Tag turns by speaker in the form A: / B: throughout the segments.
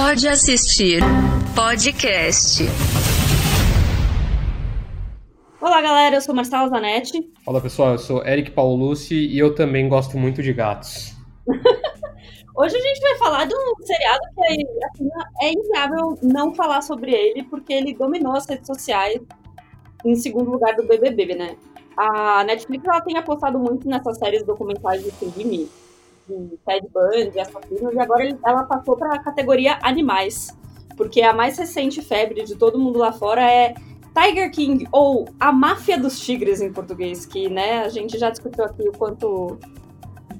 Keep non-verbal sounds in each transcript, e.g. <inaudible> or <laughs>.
A: Pode assistir podcast.
B: Olá, galera. Eu sou Marcela Zanetti.
C: Fala, pessoal. Eu sou Eric Paulucci e eu também gosto muito de gatos. <laughs>
B: Hoje a gente vai falar de um seriado que é, assim, é inviável não falar sobre ele, porque ele dominou as redes sociais em segundo lugar do BBB, né? A Netflix ela tem apostado muito nessas séries documentais de crime, de Ted Bundy, assassinos, e agora ela passou para a categoria animais, porque a mais recente febre de todo mundo lá fora é Tiger King, ou A Máfia dos Tigres em português, que né, a gente já discutiu aqui o quanto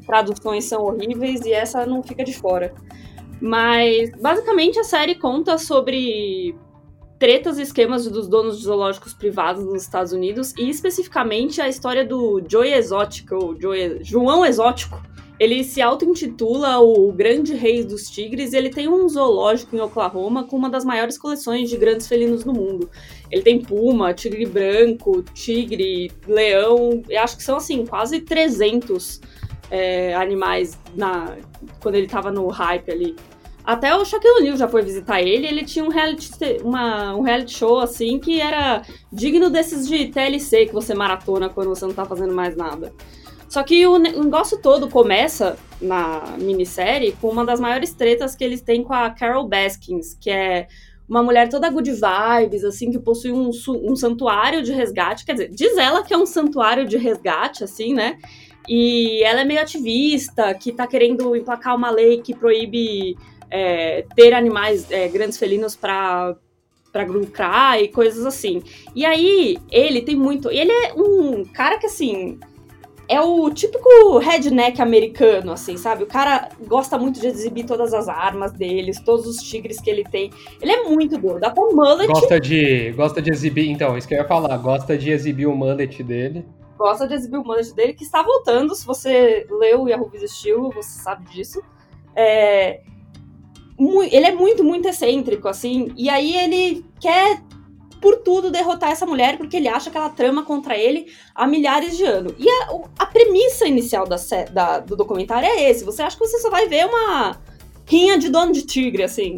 B: traduções são horríveis e essa não fica de fora. Mas basicamente a série conta sobre tretas e esquemas dos donos de zoológicos privados nos Estados Unidos e especificamente a história do Joey Exótico, ou João Exótico. Ele se auto-intitula o Grande Rei dos Tigres e ele tem um zoológico em Oklahoma com uma das maiores coleções de grandes felinos do mundo. Ele tem puma, tigre branco, tigre, leão, e acho que são assim, quase 300 é, animais na, quando ele tava no hype ali. Até o Shaquille O'Neal já foi visitar ele, ele tinha um reality, uma, um reality show assim que era digno desses de TLC que você maratona quando você não tá fazendo mais nada. Só que o negócio todo começa na minissérie com uma das maiores tretas que eles têm com a Carol Baskins, que é uma mulher toda good vibes, assim, que possui um, um santuário de resgate. Quer dizer, diz ela que é um santuário de resgate, assim, né? E ela é meio ativista, que tá querendo emplacar uma lei que proíbe é, ter animais, é, grandes felinos para para lucrar e coisas assim. E aí, ele tem muito. Ele é um cara que, assim. É o típico redneck americano, assim, sabe? O cara gosta muito de exibir todas as armas deles, todos os tigres que ele tem. Ele é muito doido. Até o mullet.
C: Gosta de, gosta de exibir. Então, isso que eu ia falar. Gosta de exibir o mullet dele.
B: Gosta de exibir o mullet dele, que está voltando. Se você leu o Yahoo Estilo, você sabe disso. É, ele é muito, muito excêntrico, assim. E aí ele quer, por tudo, derrotar essa mulher porque ele acha que ela trama contra ele há milhares de anos. E a, a premissa inicial da, da, do documentário é esse. Você acha que você só vai ver uma rinha de dono de tigre, assim.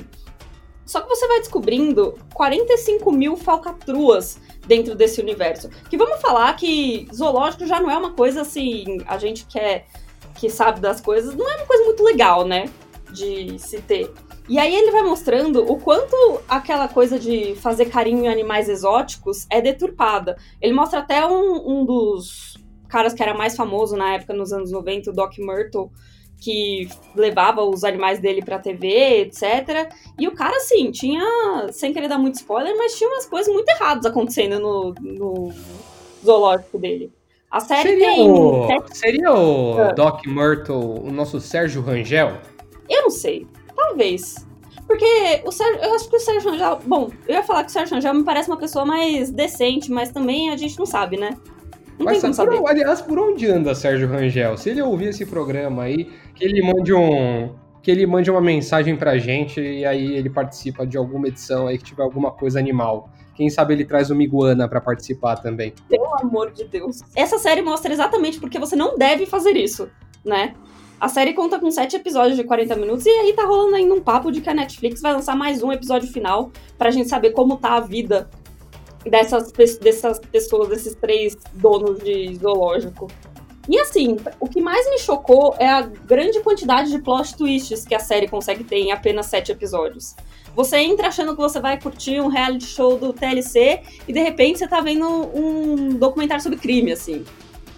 B: Só que você vai descobrindo 45 mil falcatruas dentro desse universo. Que vamos falar que zoológico já não é uma coisa assim, a gente quer que sabe das coisas, não é uma coisa muito legal, né? De se ter. E aí ele vai mostrando o quanto aquela coisa de fazer carinho em animais exóticos é deturpada. Ele mostra até um, um dos caras que era mais famoso na época, nos anos 90, o Doc Myrtle, que levava os animais dele pra TV, etc. E o cara, assim, tinha, sem querer dar muito spoiler, mas tinha umas coisas muito erradas acontecendo no, no zoológico dele. A série
C: seria
B: tem.
C: O... Seria o ah. Doc Myrtle o nosso Sérgio Rangel?
B: Eu não sei. Talvez. Porque o Sérgio, eu acho que o Sérgio Rangel. Bom, eu ia falar que o Sérgio Rangel me parece uma pessoa mais decente, mas também a gente não sabe, né? Não
C: mas tem como saber. aliás, por onde anda Sérgio Rangel? Se ele ouvir esse programa aí, que ele mande um. Que ele mande uma mensagem pra gente e aí ele participa de alguma edição aí que tiver alguma coisa animal. Quem sabe ele traz uma iguana para participar também.
B: Pelo amor de Deus. Essa série mostra exatamente porque você não deve fazer isso, né? A série conta com sete episódios de 40 minutos e aí tá rolando ainda um papo de que a Netflix vai lançar mais um episódio final pra gente saber como tá a vida dessas, dessas pessoas, desses três donos de zoológico. E assim, o que mais me chocou é a grande quantidade de plot twists que a série consegue ter em apenas sete episódios. Você entra achando que você vai curtir um reality show do TLC e de repente você tá vendo um documentário sobre crime, assim.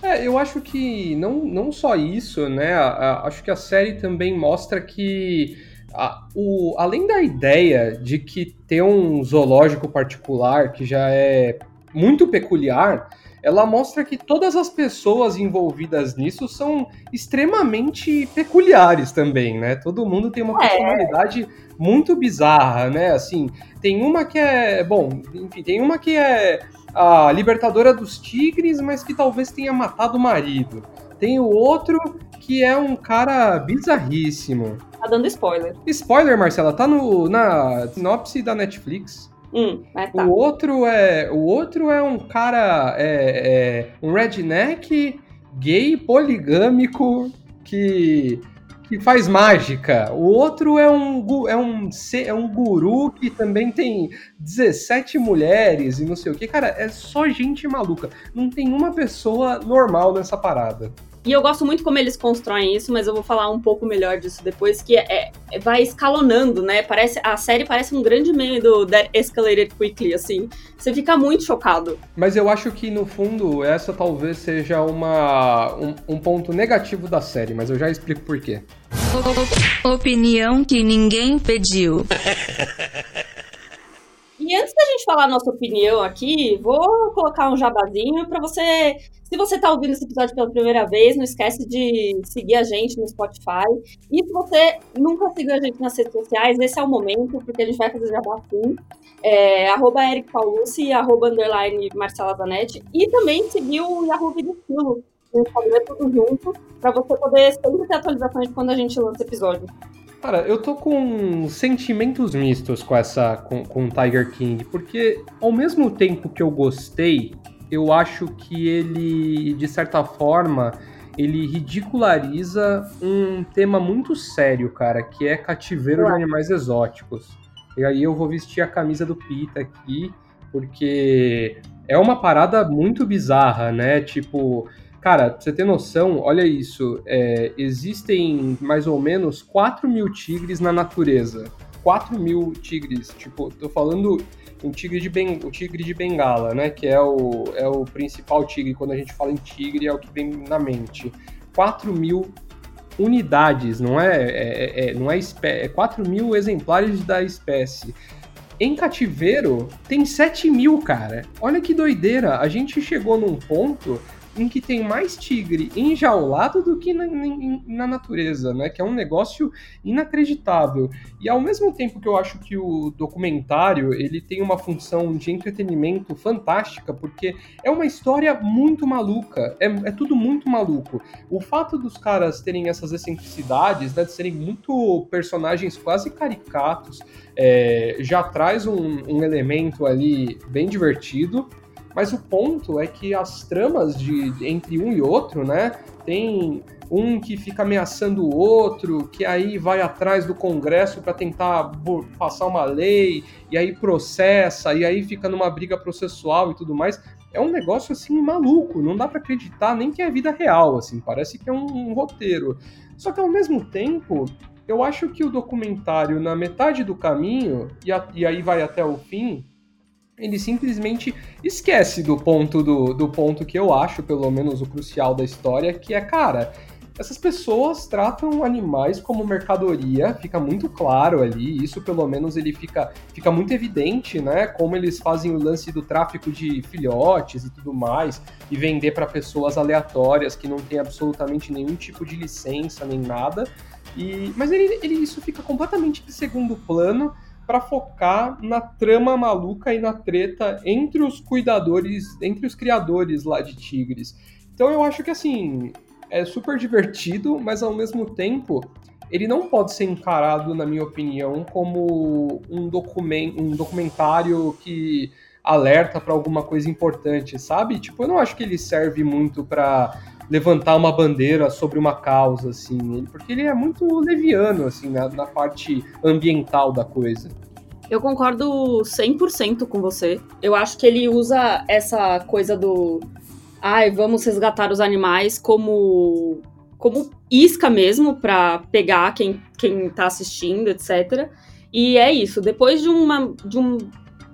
C: É, eu acho que não, não só isso, né? A, a, acho que a série também mostra que, a, o, além da ideia de que ter um zoológico particular que já é muito peculiar, ela mostra que todas as pessoas envolvidas nisso são extremamente peculiares também, né? Todo mundo tem uma é. personalidade muito bizarra, né? Assim, tem uma que é, bom, enfim, tem uma que é a libertadora dos tigres, mas que talvez tenha matado o marido. Tem o outro que é um cara bizarríssimo.
B: Tá dando spoiler.
C: Spoiler, Marcela, tá no, na sinopse da Netflix.
B: Hum, tá.
C: O outro é, o outro é um cara, é, é um redneck gay poligâmico que que faz mágica. O outro é um, é um, é um guru que também tem 17 mulheres e não sei o que. Cara, é só gente maluca. Não tem uma pessoa normal nessa parada.
B: E eu gosto muito como eles constroem isso, mas eu vou falar um pouco melhor disso depois, que é, é vai escalonando, né? Parece, a série parece um grande meme do That Escalated Quickly, assim. Você fica muito chocado.
C: Mas eu acho que, no fundo, essa talvez seja uma, um, um ponto negativo da série, mas eu já explico por quê.
A: Opinião que ninguém pediu. <laughs>
B: E antes da gente falar a nossa opinião aqui, vou colocar um jabazinho para você. Se você está ouvindo esse episódio pela primeira vez, não esquece de seguir a gente no Spotify. E se você nunca seguiu a gente nas redes sociais, esse é o momento, porque a gente vai fazer jabá sim. É, arroba Eric Paulucci, arroba underline Marcela Zanetti. E também seguir o Yahoo Video Estilo no Instagram, tudo junto, para você poder sempre ter atualizações quando a gente lança episódio.
C: Cara, eu tô com sentimentos mistos com essa com, com Tiger King, porque ao mesmo tempo que eu gostei, eu acho que ele, de certa forma, ele ridiculariza um tema muito sério, cara, que é cativeiro de animais exóticos. E aí eu vou vestir a camisa do Pita aqui, porque é uma parada muito bizarra, né? Tipo, Cara, pra você ter noção, olha isso. É, existem mais ou menos 4 mil tigres na natureza. 4 mil tigres. Tipo, tô falando um tigre de, ben, o tigre de bengala, né? Que é o, é o principal tigre. Quando a gente fala em tigre, é o que vem na mente. 4 mil unidades, não é? é, é não é, espé é 4 mil exemplares da espécie. Em cativeiro, tem 7 mil, cara. Olha que doideira. A gente chegou num ponto em que tem mais tigre enjaulado do que na, na, natureza, né? Que é um negócio inacreditável. E ao mesmo tempo que eu acho que o documentário ele tem uma função de entretenimento fantástica, porque é uma história muito maluca, é, é tudo muito maluco. O fato dos caras terem essas excentricidades, né, de serem muito personagens quase caricatos, é, já traz um, um elemento ali bem divertido. Mas o ponto é que as tramas de entre um e outro, né? Tem um que fica ameaçando o outro, que aí vai atrás do Congresso para tentar passar uma lei, e aí processa, e aí fica numa briga processual e tudo mais. É um negócio assim maluco, não dá para acreditar nem que é vida real, assim, parece que é um, um roteiro. Só que ao mesmo tempo, eu acho que o documentário, na metade do caminho, e, a, e aí vai até o fim, ele simplesmente esquece do ponto do, do ponto que eu acho, pelo menos o crucial da história, que é, cara, essas pessoas tratam animais como mercadoria, fica muito claro ali, isso pelo menos ele fica, fica muito evidente, né? Como eles fazem o lance do tráfico de filhotes e tudo mais, e vender para pessoas aleatórias que não têm absolutamente nenhum tipo de licença nem nada. E, mas ele, ele, isso fica completamente de segundo plano para focar na trama maluca e na treta entre os cuidadores, entre os criadores lá de tigres. Então eu acho que assim, é super divertido, mas ao mesmo tempo ele não pode ser encarado, na minha opinião, como um, document, um documentário que alerta para alguma coisa importante, sabe? Tipo, eu não acho que ele serve muito para levantar uma bandeira sobre uma causa, assim, porque ele é muito leviano, assim, na, na parte ambiental da coisa.
B: Eu concordo 100% com você. Eu acho que ele usa essa coisa do. Ai, vamos resgatar os animais como como isca mesmo para pegar quem, quem tá assistindo, etc. E é isso. Depois de uma, de um,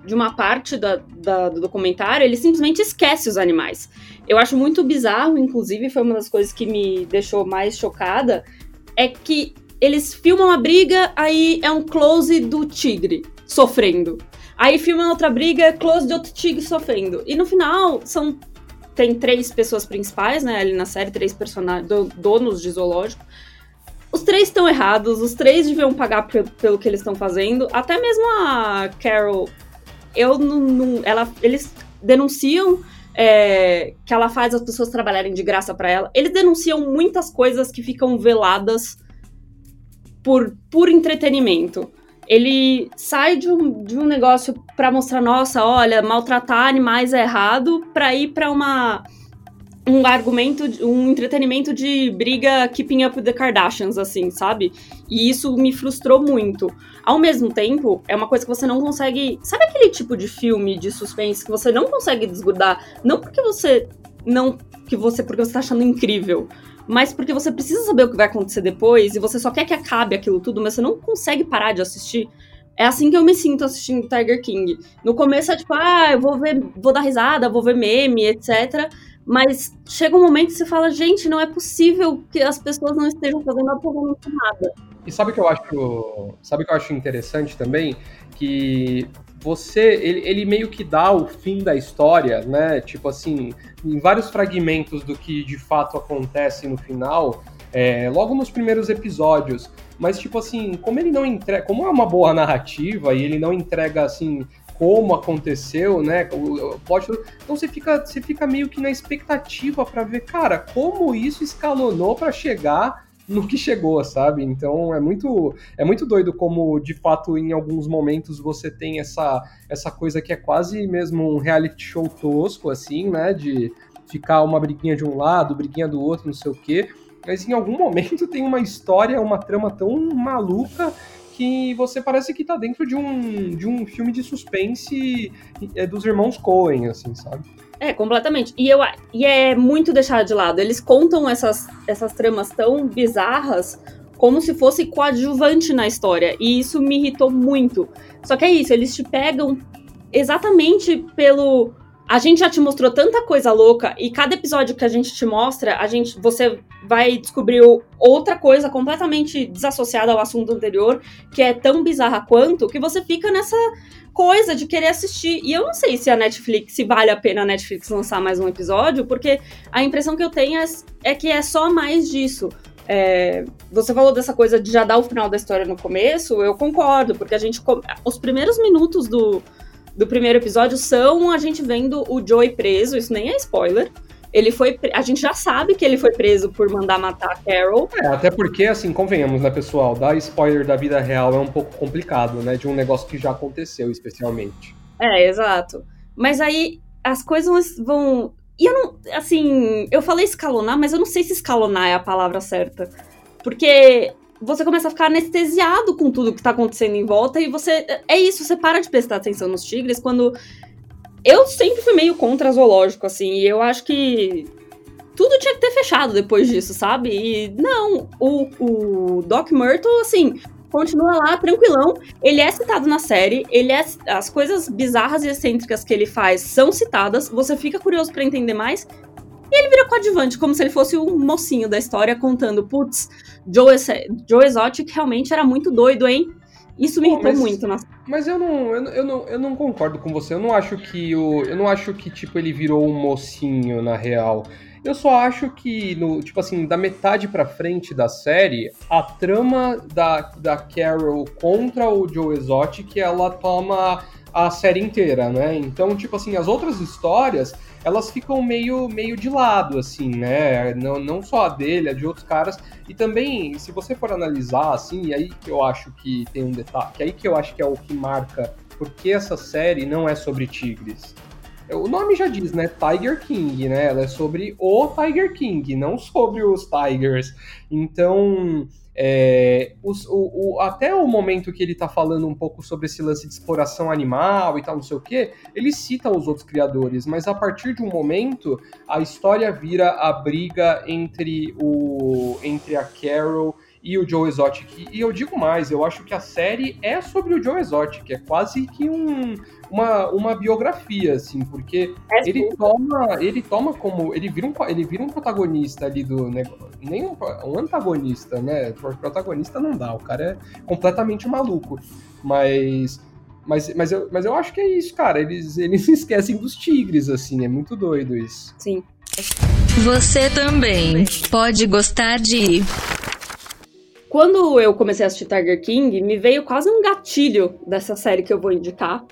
B: de uma parte da, da, do documentário, ele simplesmente esquece os animais. Eu acho muito bizarro, inclusive, foi uma das coisas que me deixou mais chocada, é que eles filmam a briga, aí é um close do tigre sofrendo. Aí filmam outra briga, close de outro tigre sofrendo. E no final, são tem três pessoas principais, né, ali na série, três personagens, donos de zoológico. Os três estão errados, os três deviam pagar pelo que eles estão fazendo. Até mesmo a Carol eu não, não ela, eles denunciam é, que ela faz as pessoas trabalharem de graça para ela. Eles denunciam muitas coisas que ficam veladas por, por entretenimento. Ele sai de um, de um negócio para mostrar, nossa, olha, maltratar animais é errado, para ir para uma um argumento, um entretenimento de briga keeping up with the Kardashians, assim, sabe? E isso me frustrou muito. Ao mesmo tempo, é uma coisa que você não consegue. Sabe aquele tipo de filme de suspense que você não consegue desgrudar? Não porque você. Não que você. Porque você tá achando incrível. Mas porque você precisa saber o que vai acontecer depois e você só quer que acabe aquilo tudo, mas você não consegue parar de assistir. É assim que eu me sinto assistindo Tiger King. No começo é tipo, ah, eu vou ver, vou dar risada, vou ver meme, etc. Mas chega um momento que você fala, gente, não é possível que as pessoas não estejam fazendo absolutamente nada.
C: E sabe o que eu acho, sabe que eu acho interessante também? Que você, ele, ele meio que dá o fim da história, né? Tipo assim, em vários fragmentos do que de fato acontece no final, é, logo nos primeiros episódios. Mas, tipo assim, como ele não entrega. Como é uma boa narrativa e ele não entrega, assim, como aconteceu, né? O, o plot, então você fica, você fica meio que na expectativa para ver, cara, como isso escalonou para chegar no que chegou, sabe? Então é muito é muito doido como de fato em alguns momentos você tem essa essa coisa que é quase mesmo um reality show tosco assim, né, de ficar uma briguinha de um lado, briguinha do outro, não sei o quê mas em algum momento <laughs> tem uma história, uma trama tão maluca que você parece que tá dentro de um, de um filme de suspense é, dos irmãos Coen, assim, sabe?
B: É, completamente. E, eu, e é muito deixado de lado. Eles contam essas, essas tramas tão bizarras como se fosse coadjuvante na história. E isso me irritou muito. Só que é isso, eles te pegam exatamente pelo a gente já te mostrou tanta coisa louca e cada episódio que a gente te mostra, a gente você vai descobrir outra coisa completamente desassociada ao assunto anterior, que é tão bizarra quanto, que você fica nessa coisa de querer assistir. E eu não sei se a Netflix, se vale a pena a Netflix lançar mais um episódio, porque a impressão que eu tenho é, é que é só mais disso. É, você falou dessa coisa de já dar o final da história no começo, eu concordo, porque a gente. Os primeiros minutos do, do primeiro episódio são a gente vendo o Joey preso, isso nem é spoiler. Ele foi. A gente já sabe que ele foi preso por mandar matar a Carol.
C: É, até porque, assim, convenhamos, né, pessoal? Dar spoiler da vida real é um pouco complicado, né? De um negócio que já aconteceu, especialmente.
B: É, exato. Mas aí as coisas vão. E eu não. Assim, eu falei escalonar, mas eu não sei se escalonar é a palavra certa. Porque você começa a ficar anestesiado com tudo que tá acontecendo em volta e você. É isso, você para de prestar atenção nos tigres quando. Eu sempre fui meio contra zoológico, assim, e eu acho que tudo tinha que ter fechado depois disso, sabe? E não, o, o Doc Myrtle, assim, continua lá tranquilão. Ele é citado na série, ele é as coisas bizarras e excêntricas que ele faz são citadas. Você fica curioso para entender mais e ele vira coadjuvante, como se ele fosse o mocinho da história, contando: putz, Joe, Joe Exotic realmente era muito doido, hein? Isso me irritou mas, muito. Na...
C: Mas eu não, eu, eu, não, eu não concordo com você. Eu não acho que o. Eu não acho que, tipo, ele virou um mocinho, na real. Eu só acho que, no, tipo assim, da metade pra frente da série, a trama da, da Carol contra o Joe Exotic, ela toma a série inteira, né? Então, tipo assim, as outras histórias elas ficam meio, meio de lado, assim, né? Não, não só a dele, a de outros caras. E também, se você for analisar, assim, e aí que eu acho que tem um detalhe, que aí que eu acho que é o que marca porque essa série não é sobre tigres. O nome já diz, né? Tiger King, né? Ela é sobre o Tiger King, não sobre os Tigers. Então, é, os, o, o, até o momento que ele tá falando um pouco sobre esse lance de exploração animal e tal, não sei o que, ele cita os outros criadores, mas a partir de um momento a história vira a briga entre o entre a Carol e o Joe Exotic. E eu digo mais, eu acho que a série é sobre o Joe Exotic, é quase que um, uma, uma biografia, assim, porque é ele toma, ele toma como. Ele vira um, ele vira um protagonista ali do negócio. Nem um, um antagonista, né? Protagonista não dá, o cara é completamente maluco. Mas. Mas, mas, eu, mas eu acho que é isso, cara. Eles, eles se <laughs> esquecem dos tigres, assim. É muito doido isso.
B: Sim.
A: Você também pode gostar de
B: quando eu comecei a assistir Tiger King, me veio quase um gatilho dessa série que eu vou indicar,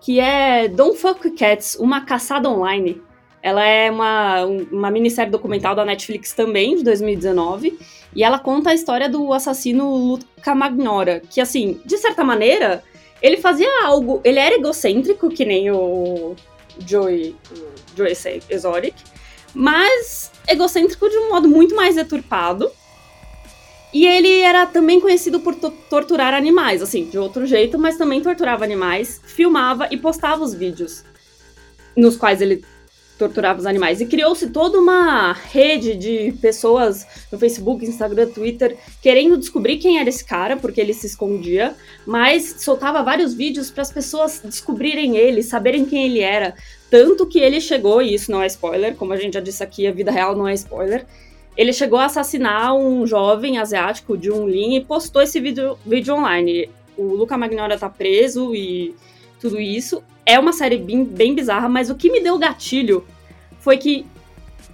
B: que é Don't Fuck Cats, uma caçada online. Ela é uma, uma minissérie documental da Netflix também, de 2019, e ela conta a história do assassino Luca Magnora, que, assim, de certa maneira, ele fazia algo... Ele era egocêntrico, que nem o Joey, o Joey Exotic, mas egocêntrico de um modo muito mais deturpado. E ele era também conhecido por torturar animais, assim, de outro jeito, mas também torturava animais, filmava e postava os vídeos nos quais ele torturava os animais. E criou-se toda uma rede de pessoas no Facebook, Instagram, Twitter, querendo descobrir quem era esse cara, porque ele se escondia, mas soltava vários vídeos para as pessoas descobrirem ele, saberem quem ele era. Tanto que ele chegou, e isso não é spoiler, como a gente já disse aqui, a vida real não é spoiler. Ele chegou a assassinar um jovem asiático de um Lin e postou esse vídeo, vídeo online. O Luca Magnolia tá preso e tudo isso. É uma série bem, bem bizarra, mas o que me deu gatilho foi que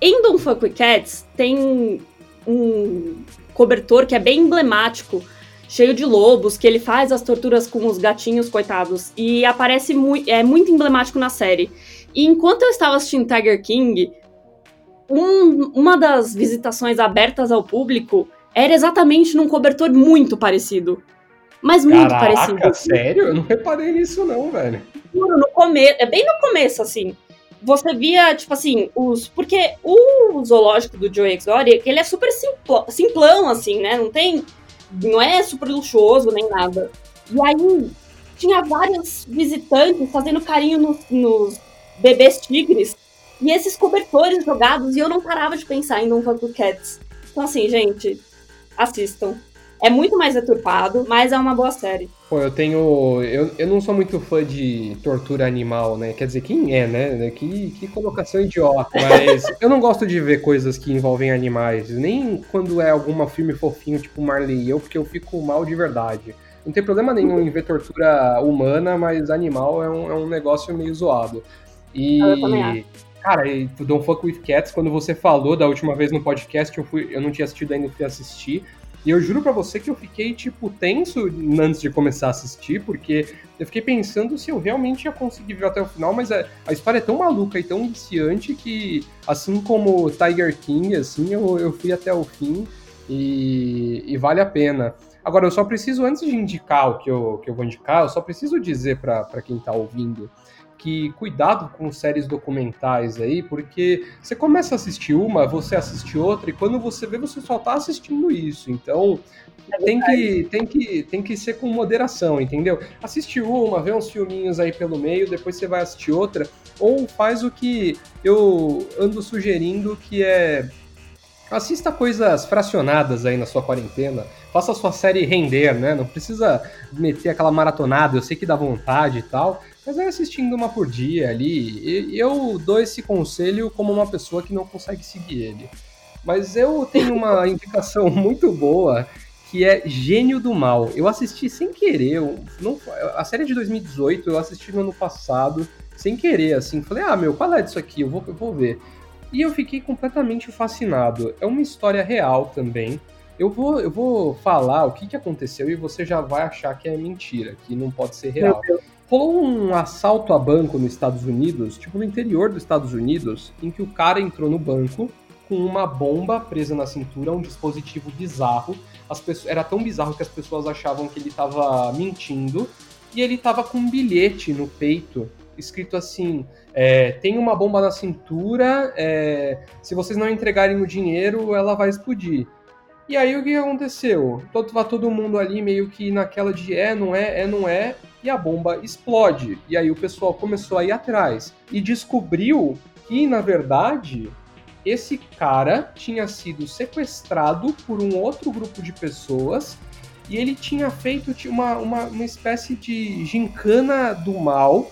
B: em Don't Fuck With Cats tem um cobertor que é bem emblemático, cheio de lobos, que ele faz as torturas com os gatinhos, coitados, e aparece muito, é muito emblemático na série. E enquanto eu estava assistindo Tiger King, um, uma das visitações abertas ao público era exatamente num cobertor muito parecido. Mas muito
C: Caraca,
B: parecido.
C: sério? Eu não reparei nisso não, velho.
B: No começo, é bem no começo, assim. Você via, tipo assim, os. Porque o zoológico do Joe Exotic, ele é super simplo, simplão, assim, né? Não tem. Não é super luxuoso nem nada. E aí tinha vários visitantes fazendo carinho nos, nos bebês tigres. E esses cobertores jogados, e eu não parava de pensar em Don't Fuck Cats. Então, assim, gente, assistam. É muito mais deturpado, mas é uma boa série.
C: Pô, eu tenho. Eu, eu não sou muito fã de tortura animal, né? Quer dizer, quem é, né? Que, que colocação idiota. Mas <laughs> eu não gosto de ver coisas que envolvem animais. Nem quando é alguma filme fofinho, tipo Marley e eu, porque eu fico mal de verdade. Não tem problema nenhum em ver tortura humana, mas animal é um, é um negócio meio zoado. E. Cara, e Don't Fuck With Cats, quando você falou da última vez no podcast, eu, fui, eu não tinha assistido ainda, fui assistir. E eu juro para você que eu fiquei, tipo, tenso antes de começar a assistir, porque eu fiquei pensando se eu realmente ia conseguir ver até o final, mas a, a história é tão maluca e tão viciante que, assim como Tiger King, assim, eu, eu fui até o fim e, e vale a pena. Agora, eu só preciso, antes de indicar o que eu, que eu vou indicar, eu só preciso dizer para quem tá ouvindo que cuidado com séries documentais aí, porque você começa a assistir uma, você assiste outra, e quando você vê, você só tá assistindo isso. Então, é tem que, tem, que, tem que ser com moderação, entendeu? Assiste uma, vê uns filminhos aí pelo meio, depois você vai assistir outra, ou faz o que eu ando sugerindo, que é assista coisas fracionadas aí na sua quarentena, faça a sua série render, né? Não precisa meter aquela maratonada, eu sei que dá vontade e tal, mas vai assistindo uma por dia ali. Eu dou esse conselho como uma pessoa que não consegue seguir ele. Mas eu tenho uma <laughs> indicação muito boa que é Gênio do Mal. Eu assisti sem querer, não, a série é de 2018, eu assisti no ano passado, sem querer, assim. Falei, ah, meu, qual é disso aqui? Eu vou, eu vou ver. E eu fiquei completamente fascinado. É uma história real também. Eu vou, eu vou falar o que, que aconteceu e você já vai achar que é mentira, que não pode ser real rolou um assalto a banco nos Estados Unidos, tipo no interior dos Estados Unidos, em que o cara entrou no banco com uma bomba presa na cintura, um dispositivo bizarro. As pessoas, era tão bizarro que as pessoas achavam que ele estava mentindo. E ele estava com um bilhete no peito, escrito assim: é, tem uma bomba na cintura, é, se vocês não entregarem o dinheiro, ela vai explodir. E aí o que aconteceu? Todo, todo mundo ali meio que naquela de é, não é, é, não é e a bomba explode. E aí o pessoal começou a ir atrás e descobriu que, na verdade, esse cara tinha sido sequestrado por um outro grupo de pessoas e ele tinha feito uma, uma, uma espécie de gincana do mal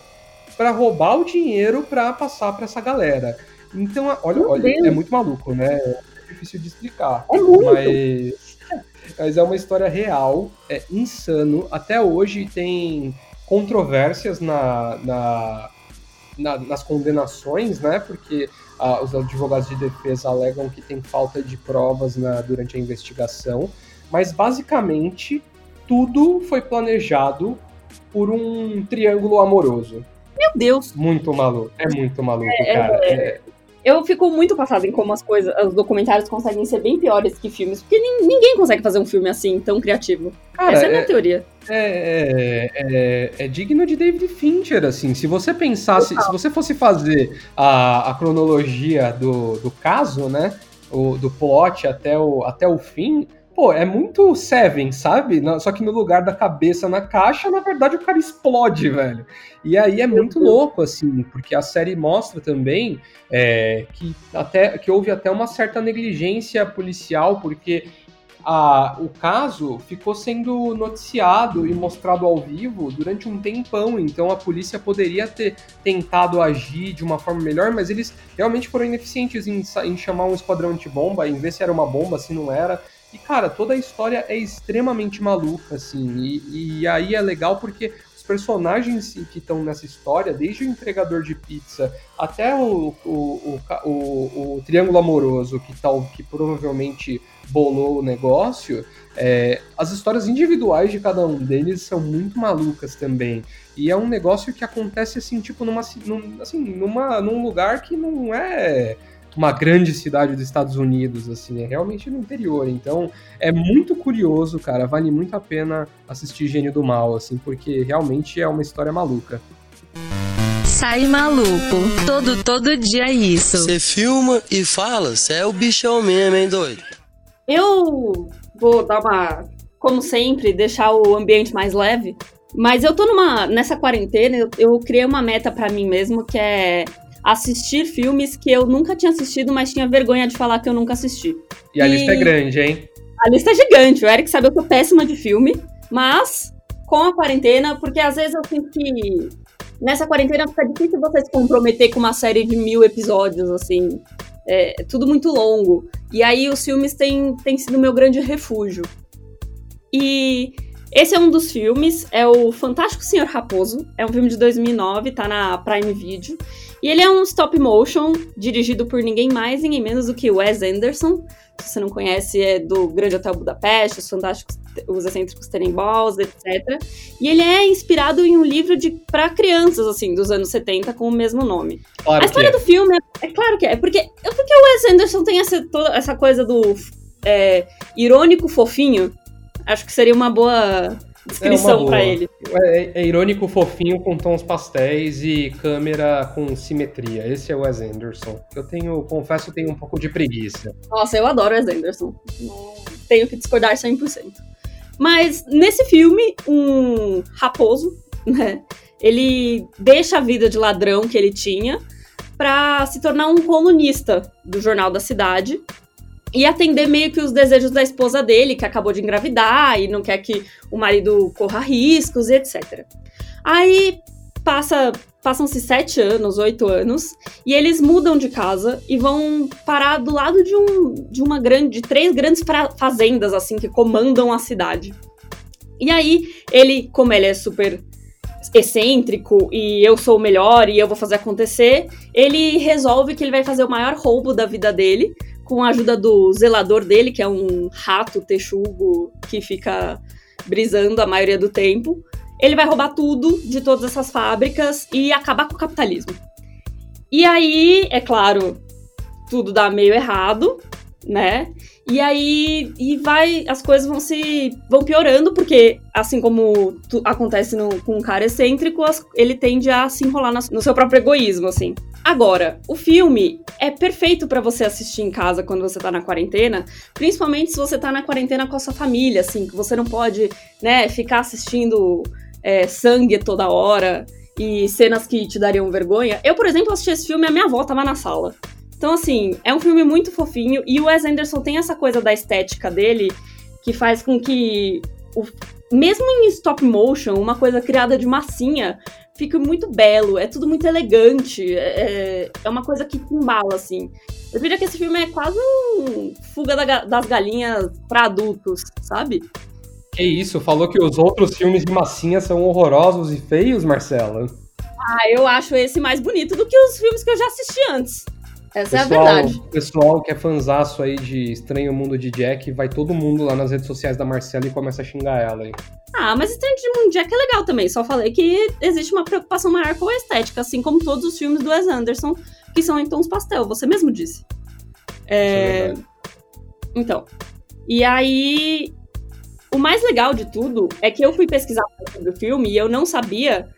C: para roubar o dinheiro para passar para essa galera. Então, olha, olha, é muito maluco, né? É difícil de explicar.
B: É muito.
C: Mas mas é uma história real, é insano. Até hoje tem controvérsias na, na, na nas condenações, né? Porque ah, os advogados de defesa alegam que tem falta de provas na, durante a investigação. Mas basicamente tudo foi planejado por um triângulo amoroso.
B: Meu Deus!
C: Muito maluco. É muito maluco, é, cara. É,
B: eu fico muito passada em como as coisas, os documentários conseguem ser bem piores que filmes, porque ninguém consegue fazer um filme assim, tão criativo. Cara, Essa é a minha é, teoria.
C: É, é, é, é, digno de David Fincher, assim. Se você pensasse, se você fosse fazer a, a cronologia do, do caso, né? O, do plot até o, até o fim, pô, é muito Seven, sabe? Só que no lugar da cabeça na caixa, na verdade o cara explode, velho. E aí é muito louco, assim, porque a série mostra também é, que, até, que houve até uma certa negligência policial, porque a, o caso ficou sendo noticiado e mostrado ao vivo durante um tempão, então a polícia poderia ter tentado agir de uma forma melhor, mas eles realmente foram ineficientes em, em chamar um esquadrão antibomba, em ver se era uma bomba, se não era. E, cara, toda a história é extremamente maluca, assim. E, e aí é legal porque os personagens que estão nessa história, desde o entregador de pizza até o, o, o, o, triângulo amoroso, que, tal, que provavelmente bolou o negócio, é, as histórias individuais de cada um deles são muito malucas também. E é um negócio que acontece assim, tipo, numa, num, assim, numa, num lugar que não é uma grande cidade dos Estados Unidos, assim, é realmente no interior. Então, é muito curioso, cara, vale muito a pena assistir Gênio do Mal, assim, porque realmente é uma história maluca.
A: Sai maluco, todo, todo dia é isso.
D: Você filma e fala, você é o bichão mesmo, hein, doido?
B: Eu vou dar uma, como sempre, deixar o ambiente mais leve, mas eu tô numa, nessa quarentena, eu, eu criei uma meta para mim mesmo, que é assistir filmes que eu nunca tinha assistido, mas tinha vergonha de falar que eu nunca assisti.
C: E a e... lista é grande, hein?
B: A lista é gigante. O Eric sabe que eu sou péssima de filme, mas com a quarentena, porque às vezes eu sinto que nessa quarentena fica difícil você se comprometer com uma série de mil episódios, assim. É, é tudo muito longo. E aí os filmes têm, têm sido meu grande refúgio. E esse é um dos filmes, é o Fantástico Senhor Raposo. É um filme de 2009, tá na Prime Video. E ele é um stop motion dirigido por ninguém mais, ninguém menos do que Wes Anderson. Se você não conhece, é do Grande Hotel Budapeste, Os Fantásticos, Os Excêntricos Tenenbaums, etc. E ele é inspirado em um livro de para crianças, assim, dos anos 70, com o mesmo nome. Claro a história é. do filme é, é, claro que é, porque, é porque o Wes Anderson tem essa, toda essa coisa do é, irônico fofinho. Acho que seria uma boa descrição é para ele.
C: É, é, irônico, fofinho, com tons pastéis e câmera com simetria. Esse é o Wes Anderson. Eu tenho, confesso, tenho um pouco de preguiça.
B: Nossa, eu adoro Wes Anderson. Não tenho que discordar 100%. Mas nesse filme, um raposo, <laughs> né? Ele deixa a vida de ladrão que ele tinha para se tornar um colunista do jornal da cidade e atender meio que os desejos da esposa dele, que acabou de engravidar e não quer que o marido corra riscos e etc. Aí passa, passam-se sete anos, oito anos, e eles mudam de casa e vão parar do lado de, um, de uma grande, de três grandes fazendas assim que comandam a cidade. E aí ele, como ele é super excêntrico e eu sou o melhor e eu vou fazer acontecer, ele resolve que ele vai fazer o maior roubo da vida dele, com a ajuda do zelador dele, que é um rato texugo que fica brisando a maioria do tempo. Ele vai roubar tudo de todas essas fábricas e acabar com o capitalismo. E aí, é claro, tudo dá meio errado, né? E aí e vai, as coisas vão se vão piorando porque assim como tu, acontece no, com um cara excêntrico, as, ele tende a se enrolar no, no seu próprio egoísmo, assim. Agora, o filme é perfeito para você assistir em casa quando você tá na quarentena, principalmente se você tá na quarentena com a sua família, assim, que você não pode, né, ficar assistindo é, sangue toda hora e cenas que te dariam vergonha. Eu, por exemplo, assisti esse filme a minha avó tava na sala. Então, assim, é um filme muito fofinho e o Wes Anderson tem essa coisa da estética dele que faz com que, o, mesmo em stop motion, uma coisa criada de massinha, fica muito belo, é tudo muito elegante, é, é uma coisa que embala, assim. Eu diria que esse filme é quase um fuga da, das galinhas para adultos, sabe?
C: Que isso, falou que os outros filmes de massinha são horrorosos e feios, Marcela?
B: Ah, eu acho esse mais bonito do que os filmes que eu já assisti antes. Essa pessoal, é a verdade.
C: pessoal que é fanzaço aí de Estranho Mundo de Jack, vai todo mundo lá nas redes sociais da Marcela e começa a xingar ela aí.
B: Ah, mas Estranho Mundo de Jack é legal também. Só falei que existe uma preocupação maior com a estética, assim como todos os filmes do Wes Anderson, e são em tons pastel, você mesmo disse. É... Então. E aí. O mais legal de tudo é que eu fui pesquisar sobre o filme e eu não sabia.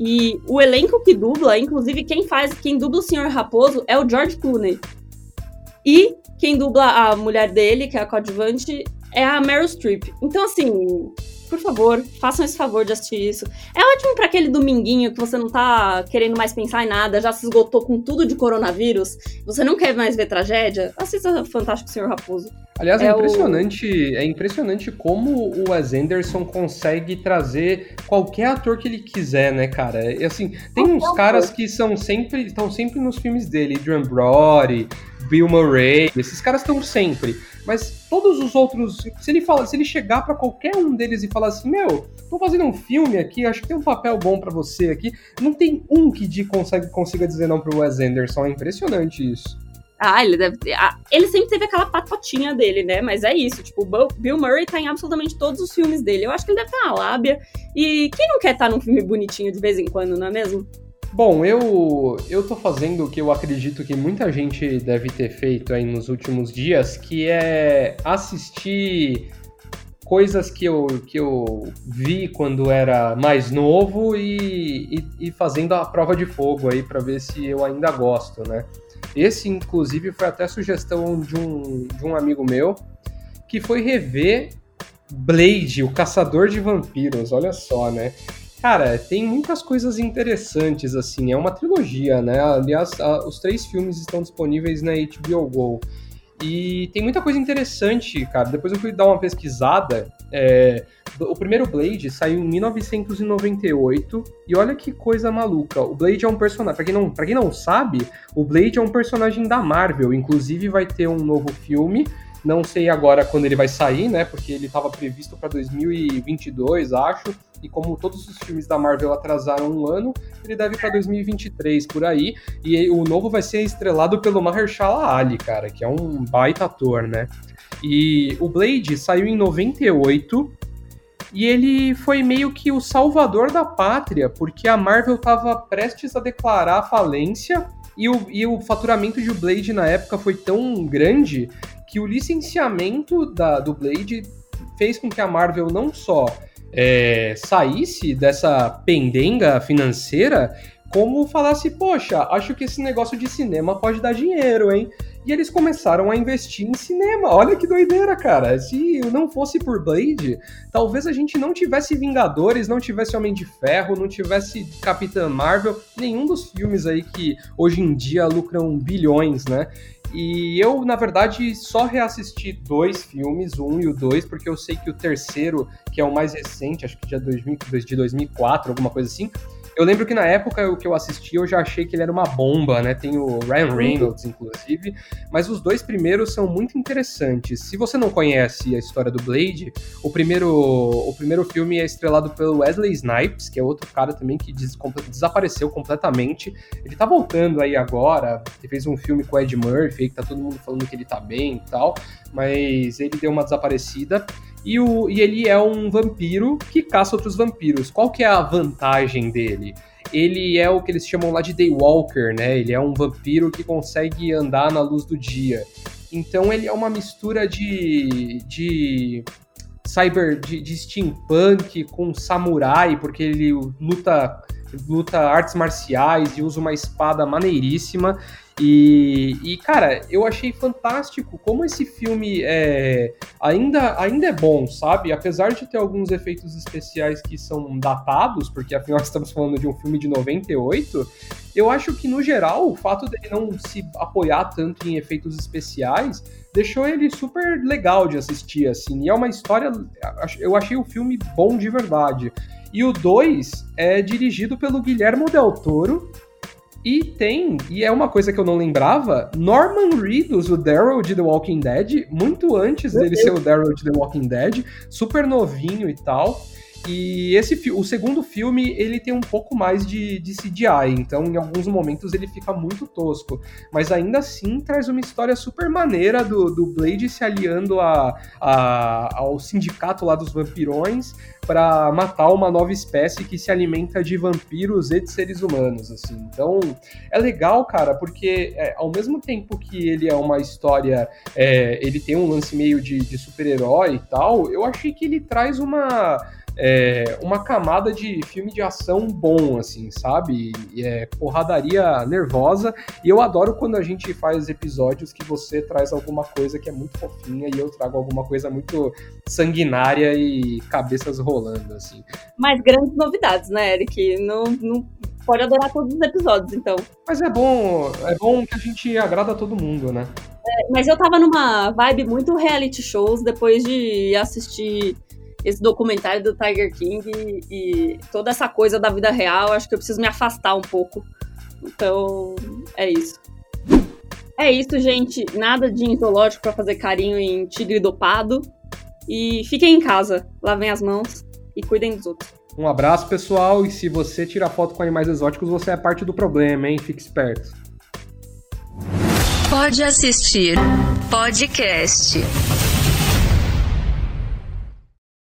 B: E o elenco que dubla, inclusive quem faz, quem dubla o Sr. Raposo é o George Clooney. E quem dubla a mulher dele, que é a coadjuvante, é a Meryl Streep. Então, assim, por favor, façam esse favor de assistir isso. É ótimo para aquele dominguinho que você não tá querendo mais pensar em nada, já se esgotou com tudo de coronavírus, você não quer mais ver tragédia. Assista Fantástico Senhor Raposo.
C: Aliás, é, é impressionante, o... é impressionante como o Wes Anderson consegue trazer qualquer ator que ele quiser, né, cara? E assim, tem uns caras que são sempre estão sempre nos filmes dele, Adrian Brody, Bill Murray, esses caras estão sempre. Mas todos os outros, se ele fala, se ele chegar para qualquer um deles e falar assim, meu, tô fazendo um filme aqui, acho que tem um papel bom para você aqui, não tem um que de, consegue, consiga dizer não pro Wes Anderson, é impressionante isso.
B: Ah, ele deve ter. Ah, ele sempre teve aquela patotinha dele, né? Mas é isso. Tipo, Bill Murray tá em absolutamente todos os filmes dele. Eu acho que ele deve ter uma lábia. E quem não quer estar tá num filme bonitinho de vez em quando, não é mesmo?
C: Bom, eu eu tô fazendo o que eu acredito que muita gente deve ter feito aí nos últimos dias, que é assistir coisas que eu, que eu vi quando era mais novo e, e, e fazendo a prova de fogo aí para ver se eu ainda gosto, né? Esse, inclusive, foi até sugestão de um, de um amigo meu que foi rever Blade, o Caçador de Vampiros, olha só, né? Cara, tem muitas coisas interessantes, assim. É uma trilogia, né? Aliás, a, os três filmes estão disponíveis na HBO Go. E tem muita coisa interessante, cara. Depois eu fui dar uma pesquisada. É, o primeiro Blade saiu em 1998. E olha que coisa maluca. O Blade é um personagem. Pra quem, não, pra quem não sabe, o Blade é um personagem da Marvel. Inclusive, vai ter um novo filme não sei agora quando ele vai sair, né? Porque ele estava previsto para 2022, acho. E como todos os filmes da Marvel atrasaram um ano, ele deve para 2023 por aí. E o novo vai ser estrelado pelo Mahershala Ali, cara, que é um baita ator, né? E o Blade saiu em 98 e ele foi meio que o salvador da pátria, porque a Marvel estava prestes a declarar falência e o, e o faturamento de Blade na época foi tão grande que o licenciamento da, do Blade fez com que a Marvel não só é, saísse dessa pendenga financeira, como falasse, poxa, acho que esse negócio de cinema pode dar dinheiro, hein? E eles começaram a investir em cinema. Olha que doideira, cara. Se não fosse por Blade, talvez a gente não tivesse Vingadores, não tivesse Homem de Ferro, não tivesse Capitã Marvel, nenhum dos filmes aí que hoje em dia lucram bilhões, né? E eu, na verdade, só reassisti dois filmes, o um e o dois, porque eu sei que o terceiro, que é o mais recente, acho que de 2004, alguma coisa assim, eu lembro que na época o que eu assisti, eu já achei que ele era uma bomba, né? Tem o Ryan Reynolds, inclusive. Mas os dois primeiros são muito interessantes. Se você não conhece a história do Blade, o primeiro, o primeiro filme é estrelado pelo Wesley Snipes, que é outro cara também que des desapareceu completamente. Ele tá voltando aí agora. Ele fez um filme com o Ed Murphy, que tá todo mundo falando que ele tá bem e tal. Mas ele deu uma desaparecida. E, o, e ele é um vampiro que caça outros vampiros. Qual que é a vantagem dele? Ele é o que eles chamam lá de Daywalker, né? Ele é um vampiro que consegue andar na luz do dia. Então ele é uma mistura de, de cyber, de, de steampunk com samurai, porque ele luta luta artes marciais e usa uma espada maneiríssima. E, e, cara, eu achei fantástico como esse filme é, ainda, ainda é bom, sabe? Apesar de ter alguns efeitos especiais que são datados, porque afinal <laughs> estamos falando de um filme de 98, eu acho que no geral o fato dele não se apoiar tanto em efeitos especiais deixou ele super legal de assistir, assim. E é uma história. Eu achei o filme bom de verdade. E o 2 é dirigido pelo Guilherme Del Toro, e tem, e é uma coisa que eu não lembrava, Norman Reedus, o Daryl de The Walking Dead, muito antes dele ser o Daryl de The Walking Dead, super novinho e tal. E esse o segundo filme, ele tem um pouco mais de, de CGI, então em alguns momentos ele fica muito tosco. Mas ainda assim traz uma história super maneira do, do Blade se aliando a, a, ao sindicato lá dos vampirões para matar uma nova espécie que se alimenta de vampiros e de seres humanos, assim. Então, é legal, cara, porque é, ao mesmo tempo que ele é uma história, é, ele tem um lance meio de, de super-herói e tal, eu achei que ele traz uma é, uma camada de filme de ação bom, assim, sabe? E é porradaria nervosa. E eu adoro quando a gente faz episódios que você traz alguma coisa que é muito fofinha e eu trago alguma coisa muito sanguinária e cabeças rolando, assim.
B: Mas grandes novidades, né, Eric? Não, não pode adorar todos os episódios, então.
C: Mas é bom, é bom que a gente agrada todo mundo, né?
B: É, mas eu tava numa vibe muito reality shows depois de assistir esse documentário do Tiger King e, e, toda essa coisa da vida real, acho que eu preciso me afastar um pouco. Então, é isso. É isso, gente. Nada de zoológico para fazer carinho em tigre dopado. E fiquem em casa, lavem as mãos e cuidem dos outros.
C: Um abraço, pessoal. E se você tira foto com animais exóticos, você é parte do problema, hein? Fique esperto.
A: Pode assistir podcast.